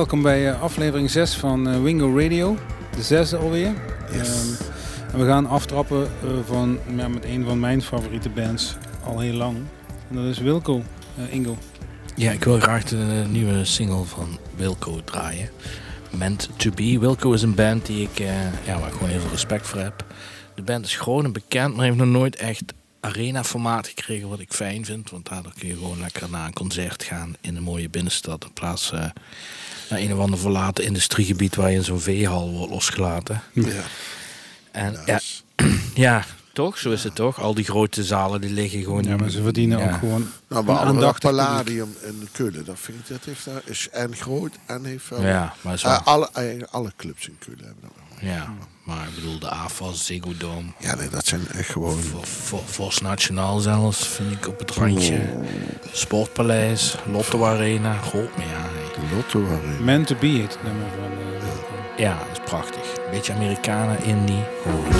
Welkom bij uh, aflevering 6 van uh, Wingo Radio. De zesde alweer. Yes. Um, en we gaan aftrappen uh, van, ja, met een van mijn favoriete bands al heel lang. En dat is Wilco, Ingo. Ja, ik wil graag de nieuwe single van Wilco draaien. Meant to Be. Wilco is een band die ik, ja, waar ik gewoon heel veel respect voor heb. De band is groot en bekend, maar heeft nog nooit echt arena-formaat gekregen, wat ik fijn vind. Want daardoor kun je gewoon lekker naar een concert gaan in een mooie binnenstad. In plaats uh, naar een of ander verlaten industriegebied waar je in zo'n veehal wordt losgelaten. Ja. En ja, ja, toch? Zo is het toch? Al die grote zalen die liggen gewoon... Ja, maar ze verdienen ja. ook gewoon Nou, maar een Palladium in Keulen, dat vind ik, dat heeft daar, is en groot en heeft wel... Ja, maar zo... Uh, alle, uh, alle clubs in Keulen hebben dat wel. Ja, maar ik bedoel, de AFAS, Ziggo Dome. Ja, nee, dat zijn echt gewoon... Vos Nationaal zelfs, vind ik op het randje. Oh. Sportpaleis, Lotto Arena, goed meer. Ja, Lotto Arena. Man to be it, nummer van... Uh, ja, dat is prachtig. Beetje Amerikanen, indie, goed.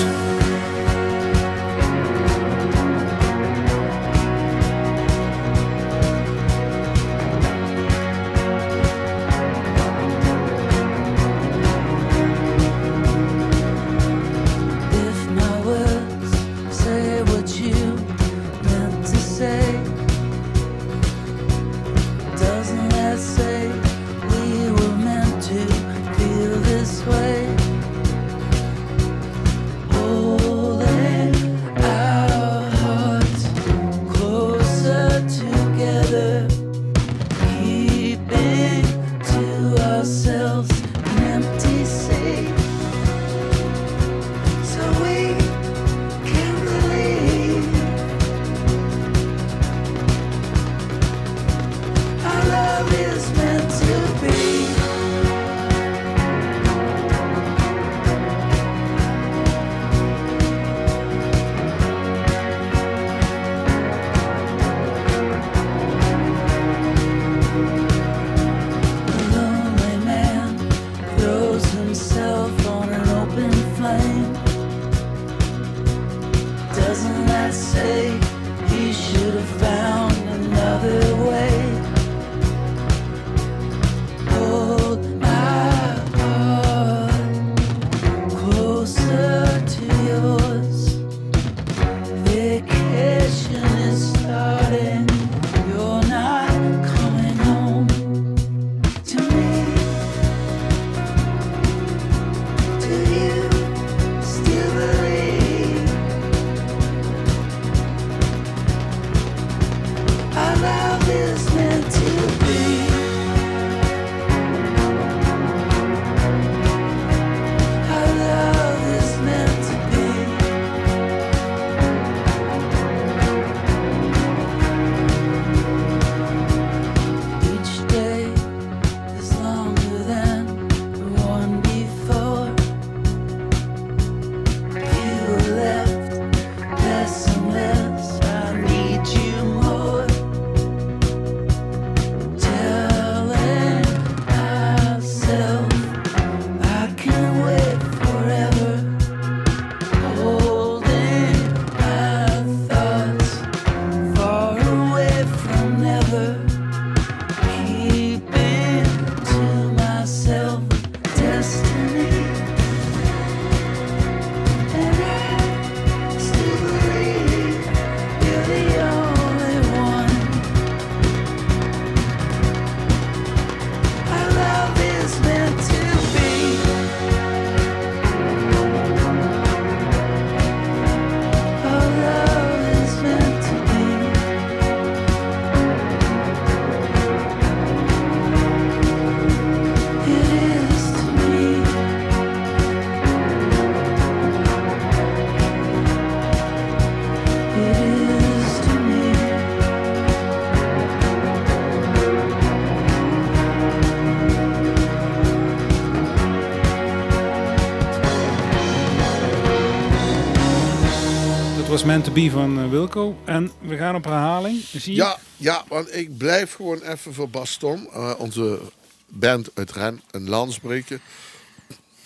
Was meant to be van uh, Wilco. En we gaan op herhaling. Zie je? Ja, ja, want ik blijf gewoon even voor Baston, uh, onze band uit Ren, een lans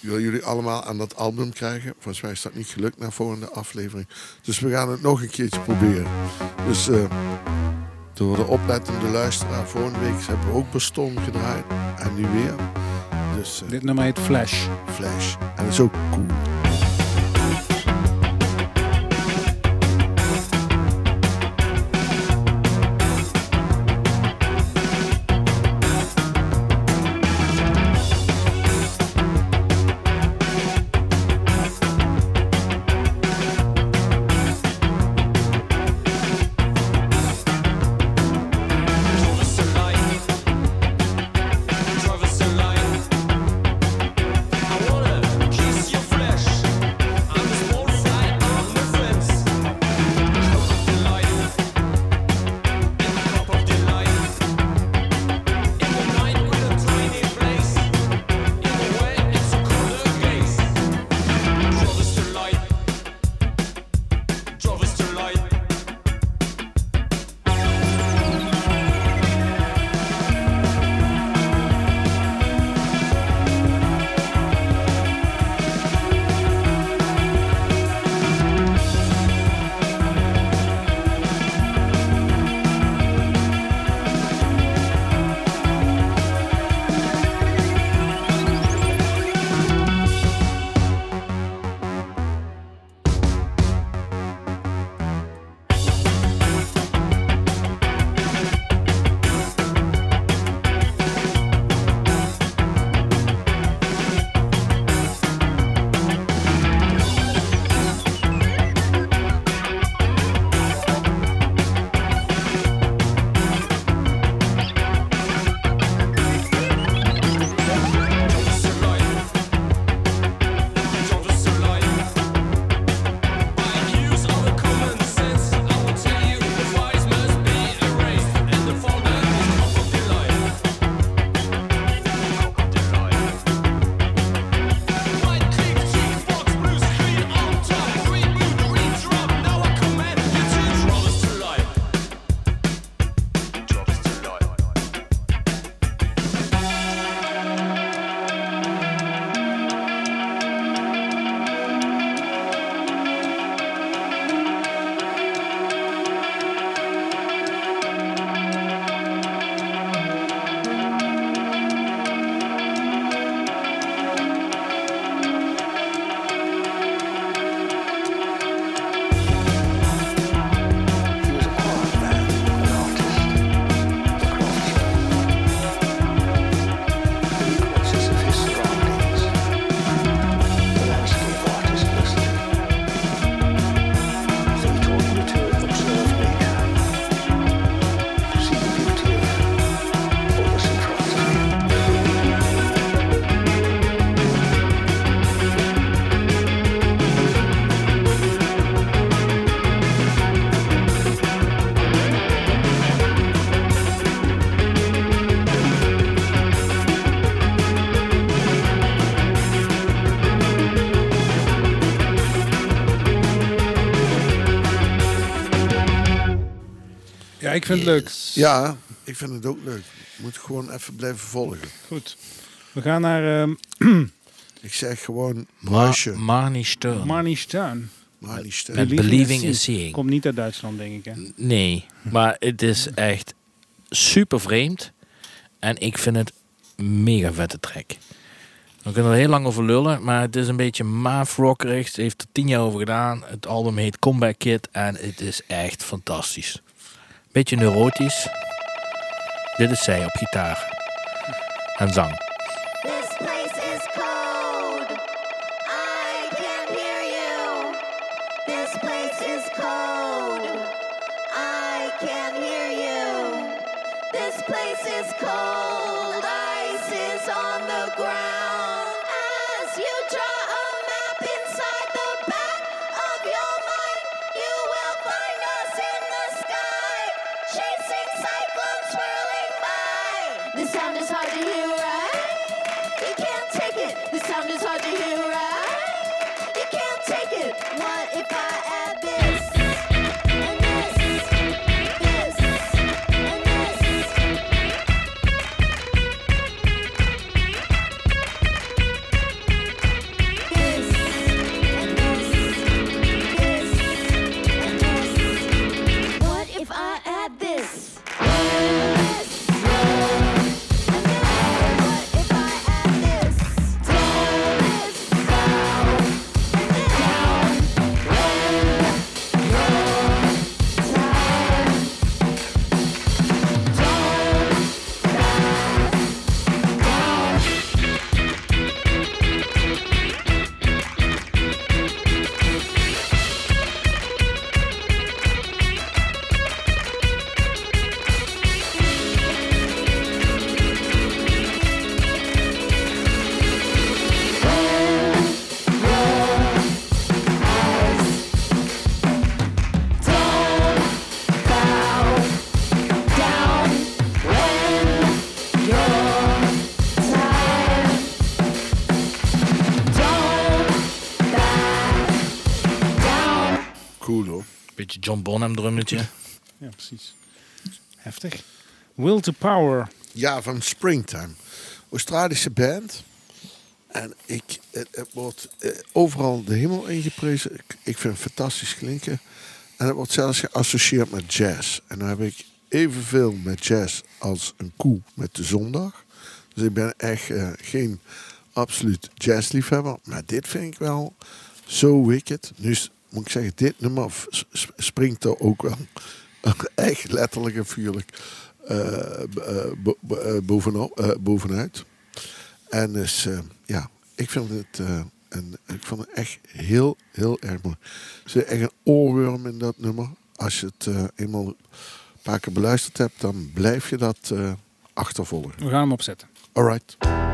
wil jullie allemaal aan dat album krijgen. Volgens mij is dat niet gelukt naar volgende aflevering. Dus we gaan het nog een keertje proberen. Dus uh, door de oplettende luisteraar. Volgende week hebben we ook Baston gedraaid. En nu weer. Dus eh, Dit nummer heet Flash. Flash. En dat is ook cool. Ik vind het leuk. Ja, ik vind het ook leuk. Moet gewoon even blijven volgen. Goed. We gaan naar ehm Ik zeg gewoon Ma. Marnie Stern. Marnie Stern. Stil. Met Believing is Seeing. Komt niet uit Duitsland, denk ik. Hè? Nee, maar het is echt super vreemd. En ik vind het mega vette track. We kunnen er heel lang over lullen, maar het is een beetje maaf rockerig. Ze heeft er tien jaar over gedaan. Het album heet Comeback Kid en het is echt fantastisch. Beetje neurotisch. Dit is zij op gitaar en zang. John Bonham drummetje. Ja, precies. Heftig. Will to Power. Ja, van Springtime. Australische band. En ik, het, het wordt eh, overal de hemel ingeprezen. Ik, ik vind het fantastisch klinken. En het wordt zelfs geassocieerd met jazz. En dan heb ik evenveel met jazz als een koe met de zondag. Dus ik ben echt eh, geen absoluut jazzliefhebber. Maar dit vind ik wel zo wicked. Nu is- moet ik zeggen, dit nummer springt er ook wel echt letterlijk en figuurlijk eh, eh, eh, bovenop, bovenuit. En dus, eh, ja, ik vind het, een, ik vond het echt heel, heel erg mooi. Er zit echt een oorworm in dat nummer. Als je het eenmaal een paar keer beluisterd hebt, dan blijf je dat achtervolgen. We gaan hem opzetten. Alright. Yeah,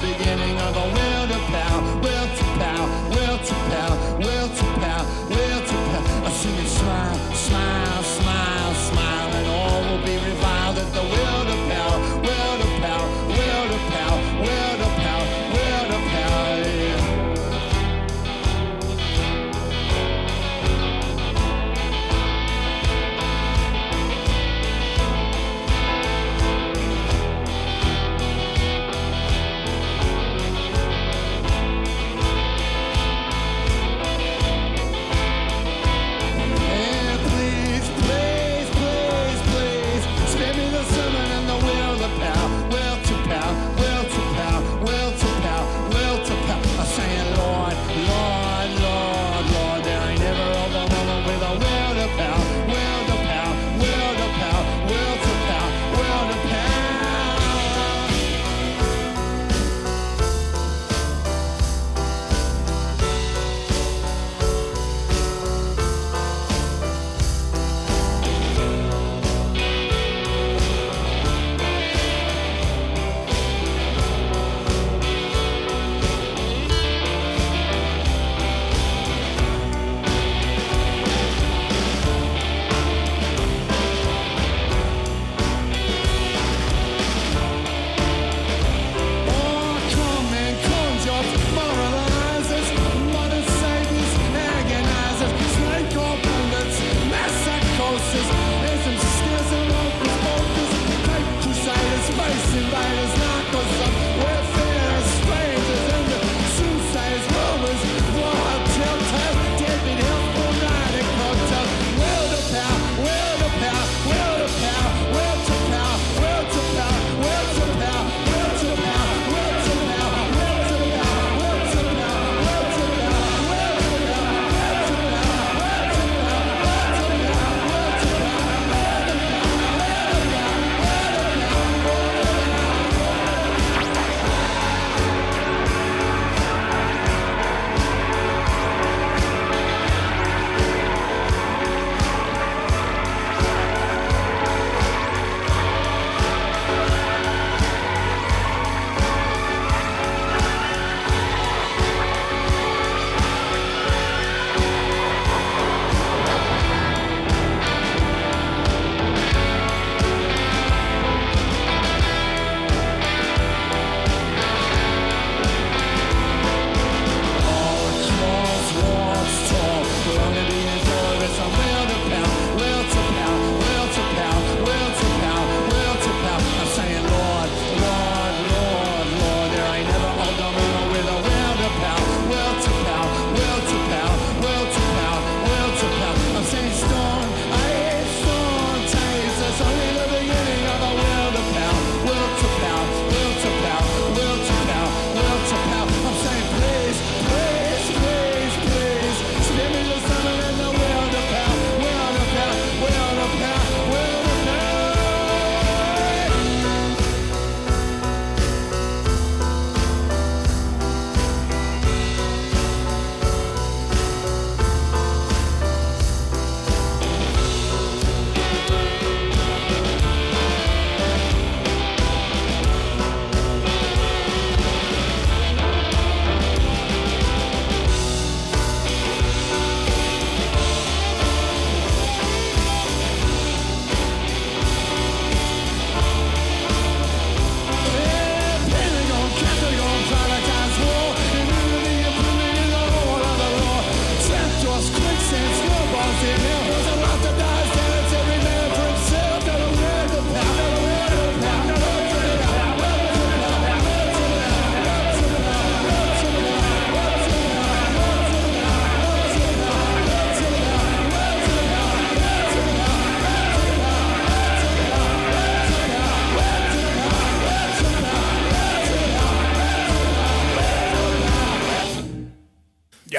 the beginning of a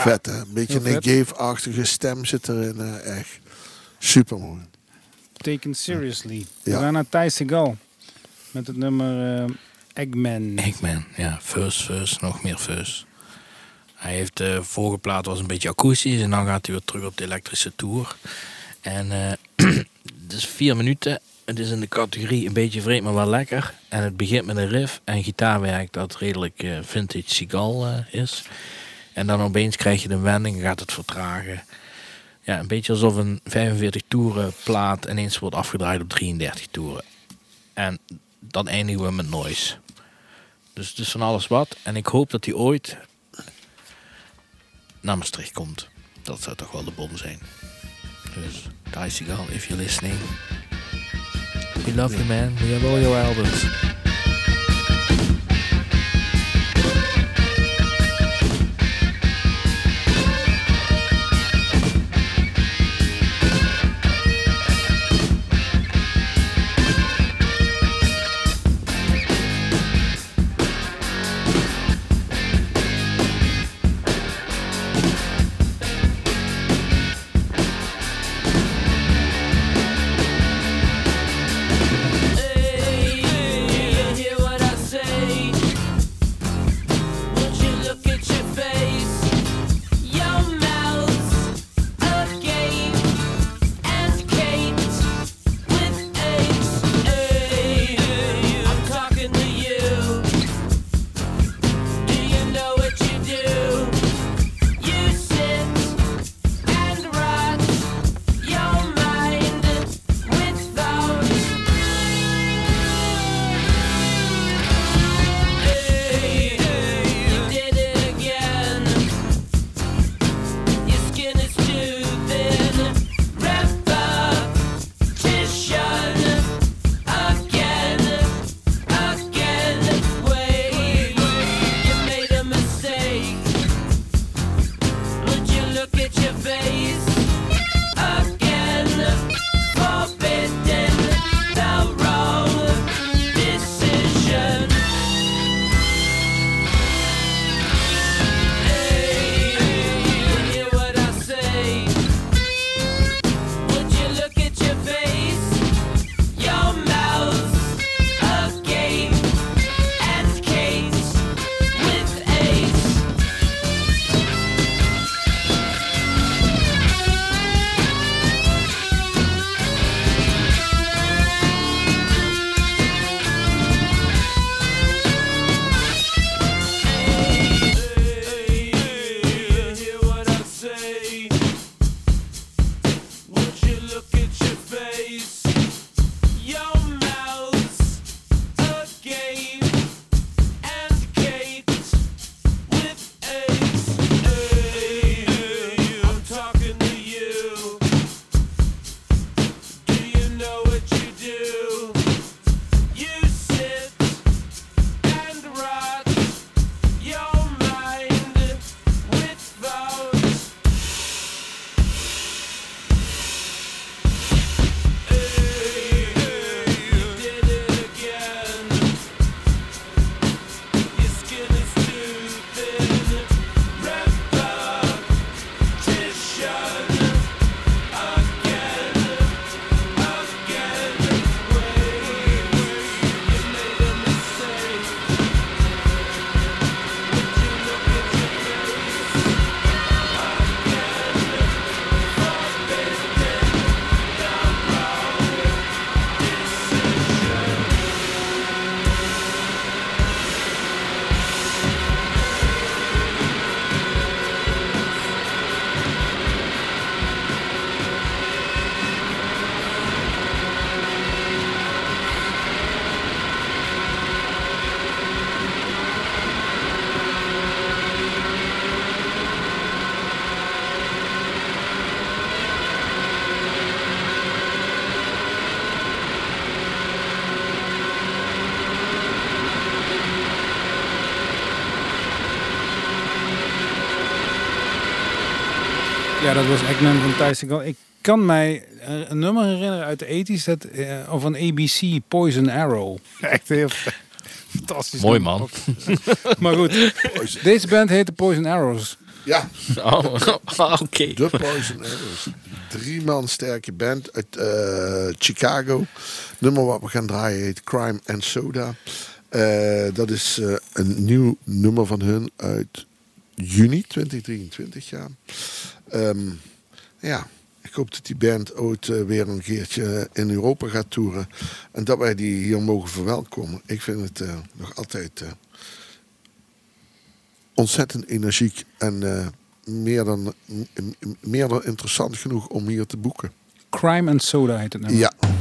Vet hè? Een beetje een. Gave-achtige stem zit erin. eh, echt super mooi. Taken seriously. We Ja. gaan naar Thijs Segal. Met het nummer eh, Eggman. Eggman, ja. Fuzz, fuzz, nog meer fuzz. Hij heeft de vorige plaat was een beetje akoestisch en dan gaat hij weer terug op de elektrische tour. En eh het is vier minuten. Het is in de categorie een beetje vreemd, maar wel lekker. En het begint met een riff en gitaarwerk dat redelijk eh, vintage Seagal eh, is. En dan opeens krijg je de wending en gaat het vertragen. Ja, een beetje alsof een 45 toeren plaat ineens wordt afgedraaid op 33 toeren. En dan eindigen we met noise. Dus het is van alles wat. En ik hoop dat hij ooit naar Maastricht komt. Dat zou toch wel de bom zijn. Dus, Seagal, if you're listening. We love you man. We have all your albums. Dat was Eggman van Segal. Ik kan mij eh, een nummer herinneren uit de 80s. Dat, eh, of een ABC, Poison Arrow. Echt heel fantastisch. Mooi man. Maar goed, deze band heette Poison Arrows. Ja, Oh, oké. The Poison Arrows. Drie man sterke band uit eh, Chicago. Nummer wat we gaan draaien heet Crime and Soda. Eh, dat is eh, een nieuw nummer van hun uit juni 2023. Ja. Ehm, ja, ik hoop dat die band ooit eh, weer een keertje in Europa gaat toeren. En dat wij die hier mogen verwelkomen. Ik vind het eh, nog altijd eh, ontzettend energiek en eh, meer, dan, meer dan interessant genoeg om hier te boeken. Crime and Soda heet het nummer. Ja.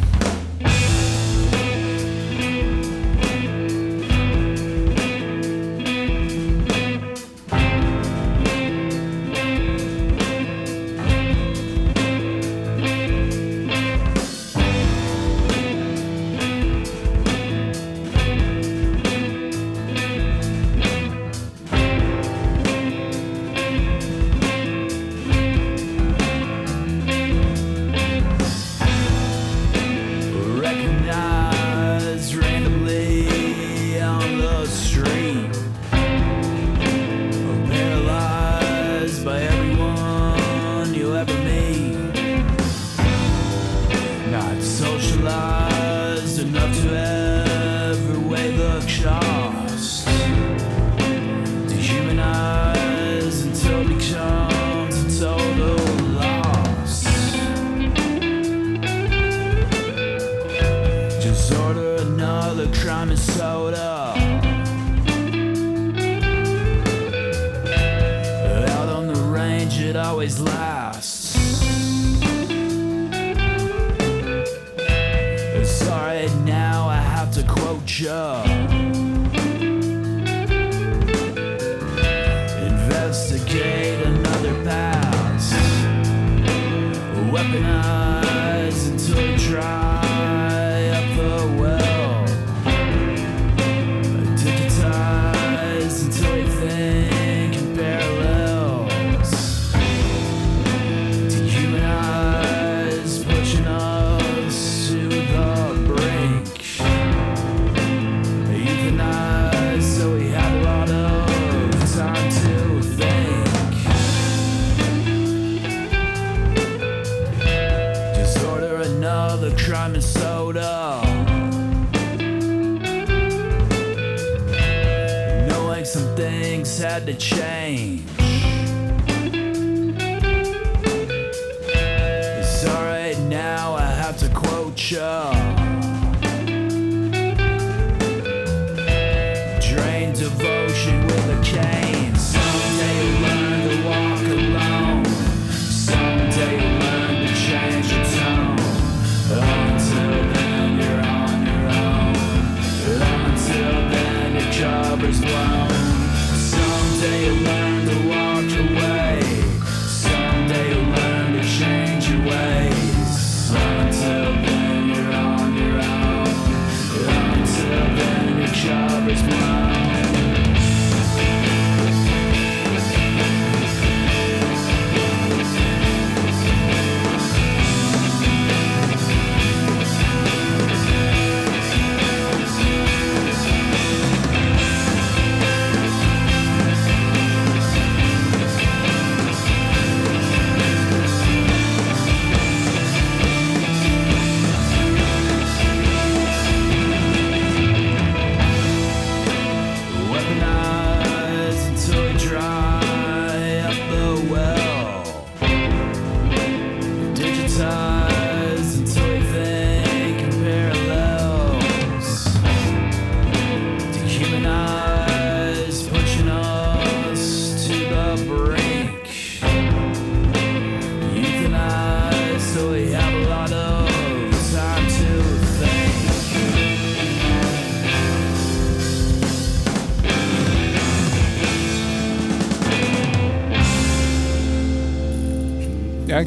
show.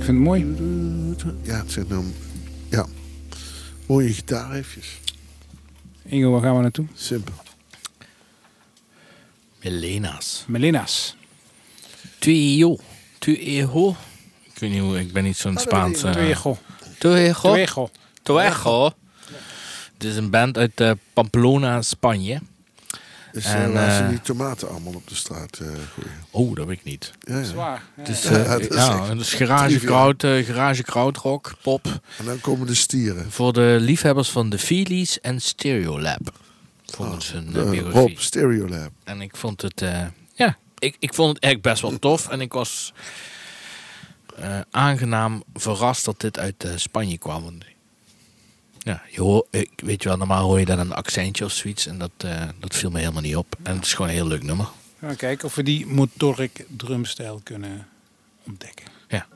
Vind het mooi. Ja, het zijn dan... Ja. Mooie gitaarriffjes. Ingo, waar gaan we naartoe? Simpel. Melena's. Melena's. Tuyo. Tuyo. Ik weet niet hoe, ik ben niet zo'n Spaans. eh, Tuego. Tuyo. Tuego. Tuego. Het is een band uit eh, Pamplona, Spanje. Dus En, en, waar ze eh, die tomaten allemaal op de straat eh gooien. Oh, dat weet ik niet. Ja, ja. Zwaar. Ja, Het is, ja. eh, Ja, dat is ja, echt het is garage, kraut, eh, garage krautrock, pop. En dan komen de stieren. Voor de liefhebbers van de Feelies en Stereolab. Volgens hun eh, Eh, biografie. Rob, Stereolab. En ik vond het, eh, ja, ik, ik vond het echt best wel tof. En ik was eh, aangenaam verrast dat dit uit eh, Spanje kwam. Ja, je hoor, ik, weet je wel, normaal hoor je dan een accentje of zoiets. En dat, eh, dat viel me helemaal niet op. En het is gewoon een heel leuk nummer. Gaan kijken of we die motoric drumstijl kunnen ontdekken. Ja.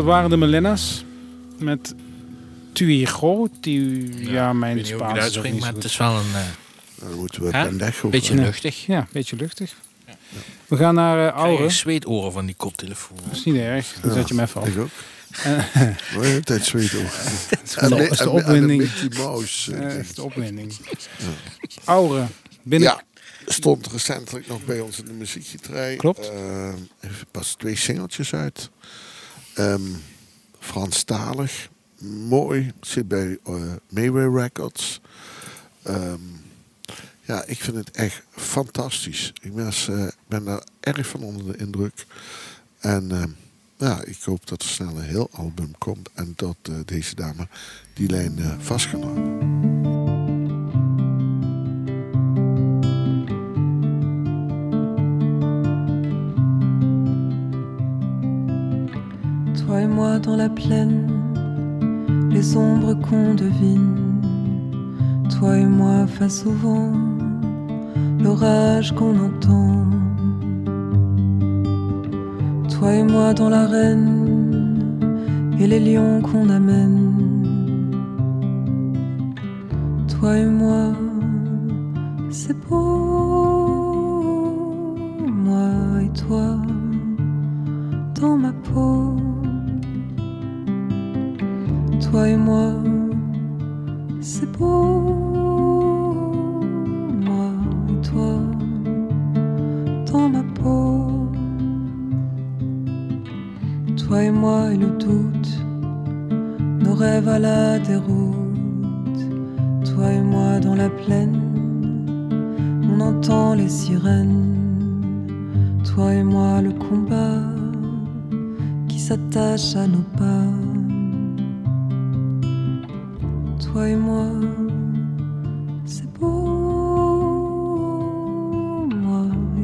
Dat waren de Melenas met Tuigo. Tu, ja, mijn ik ik Spaans het maar het is wel een eh, Dan moeten we Hè? pendejo beetje luchtig. Ja, een beetje luchtig. We gaan naar uh, Krijg Aure. je zweetoren van die koptelefoon. Dat is niet erg. Dan zet je hem even op. Ik ook. De hele tijd zweet ook. Dat is de opwinding. Eh, eh, de opwinding. Aure. Binnen... Ja, stond recentelijk nog bij ons in de muziekgetrij. Klopt. Eh, heeft pas twee singeltjes uit. Ehm Franstalig. Mooi. Zit bij eh Mayway Records. Ehm, ja, ik vind het echt fantastisch. Ik ben, eh, ben daar erg van onder de indruk. En ehm, ja, ik hoop dat er snel een heel album komt. En dat eh, deze dame die lijn vast kan houden. La plaine, les ombres qu'on devine. Toi et moi face au vent, l'orage qu'on entend. Toi et moi dans l'arène et les lions qu'on amène. Toi et moi,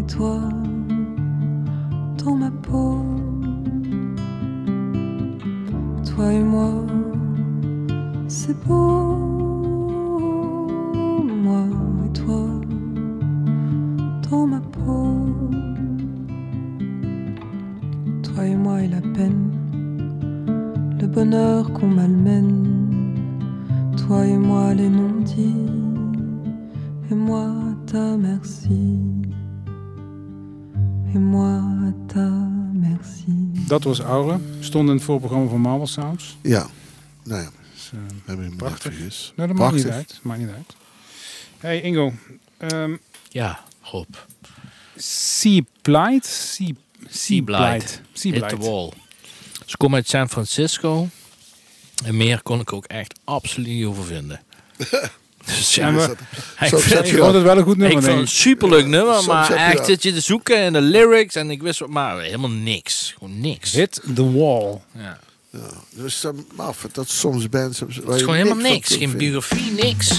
toi, dans ma peau. Toi et moi, c'est beau. Was Aura. Stond in het voorprogramma van Marvel Sounds. Ja, nou ja, Dus, hebben hem Prachtig. prachtig is. nou, dat maakt niet Prachtig. uit. Maakt niet uit. Hey Ingo. ehm Ja, Rob. sea Blight? Sea, sea Blight. Sea Hit the wall. Ze komen uit San Francisco. En meer kon ik ook echt absoluut niet over vinden. dus ja, En Zet- ik vind, Ik je vond het wel een goed ik nummer. vond denk het ik. een superleuk nummer, maar echt dat. zit je te zoeken in de lyrics en ik wist wat, maar helemaal niks. Gewoon niks. Hit the wall. Ja. Ja, dus af dat soms bands. Het is gewoon helemaal niks. Geen biografie, niks.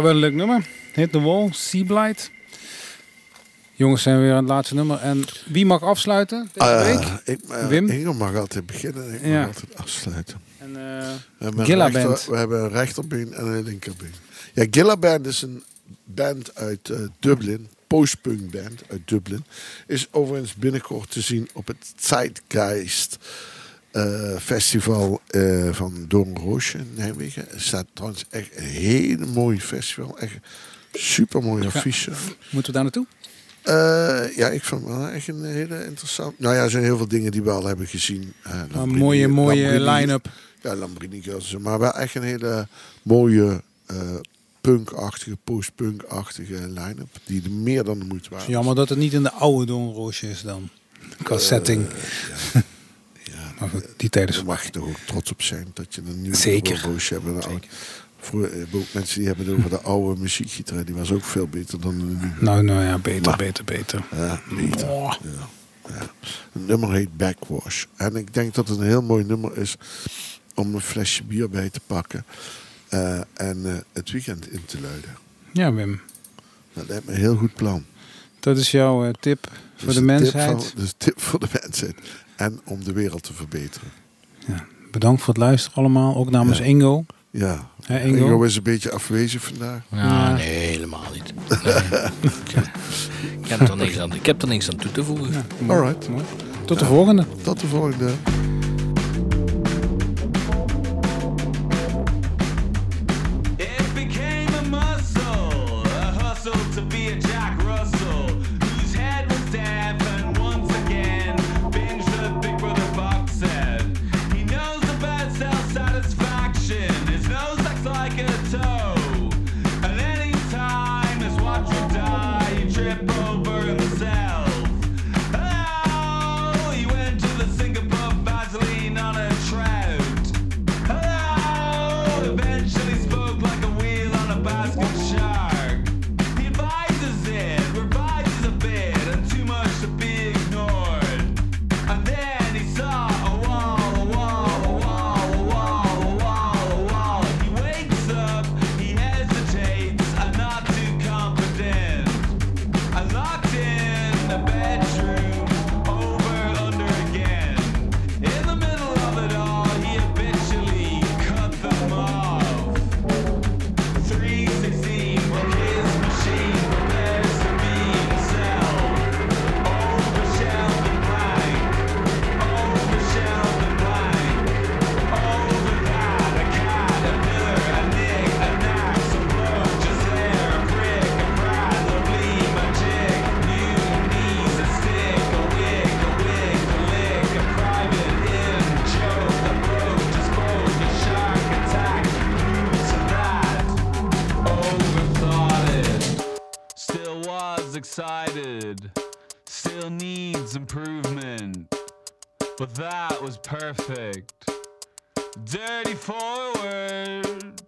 Ja, wel een leuk nummer. Hit the Wall, Sea Blight. Jongens zijn weer aan het laatste nummer. En wie mag afsluiten deze Eh, week? ik, eh, Wim? Inge mag altijd beginnen en ik Ja. mag altijd afsluiten. En, eh, We hebben, Gilla rechter- Band. we hebben een rechterbeen en een linkerbeen. Ja, Gilla Band is een band uit Dublin. Postpunk band uit Dublin. Is overigens binnenkort te zien op het Zeitgeist eh, festival eh, van Doornroosje in Nijmegen. Het staat trouwens echt een hele mooie festival. Echt super mooie affiche. moeten we daar naartoe? Eh, ja, ik vond het wel echt een hele interessant. Nou ja, er zijn heel veel dingen die we al hebben gezien. Een mooie, mooie line-up. Ja, Lambrini Girls. Maar wel echt een hele mooie punkachtige, post-punkachtige line-up. Die er meer dan de moeite waard is. Jammer dat het niet in de oude Doornroosje is dan. Qua setting. Ja, Maar die daar mag je toch ook trots op zijn dat je een nieuwe Zeker. roosje hebt. en Een oude. Voor, eh, mensen die hebben het over de oude muziekgitaar. Die was ook veel beter dan de nieuwe. Nou, nou ja, beter, Maar- beter, beter. Ja, beter. Oh. Ja. Ja. Het nummer heet Backwash. En ik denk dat het een heel mooi nummer is om een flesje bier bij te pakken. eh, en eh, het weekend in te luiden. Ja, Wim. Dat lijkt me een heel goed plan. Dat is jouw tip voor Dus de tip mensheid. van- dus een tip voor de mensheid. En om de wereld te verbeteren. Ja. Bedankt voor het luisteren allemaal. Ook namens Ja. Ingo. Ja. Hè, Ingo? Ingo is een beetje afwezig vandaag. Ja, Ja. nee, helemaal niet. Nee. ik, heb er niks aan, ik heb er niks aan toe te voegen. Alright. mooi. Tot de volgende. Tot de volgende. But that was perfect. Dirty forward,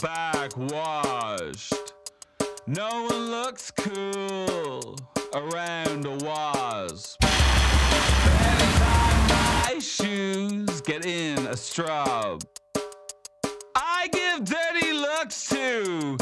back washed. No one looks cool around a wasp. Anytime my shoes get in a straw. I give dirty looks to